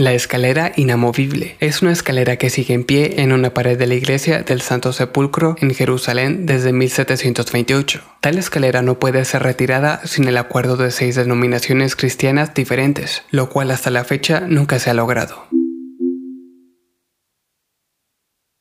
La escalera inamovible es una escalera que sigue en pie en una pared de la iglesia del Santo Sepulcro en Jerusalén desde 1728. Tal escalera no puede ser retirada sin el acuerdo de seis denominaciones cristianas diferentes, lo cual hasta la fecha nunca se ha logrado.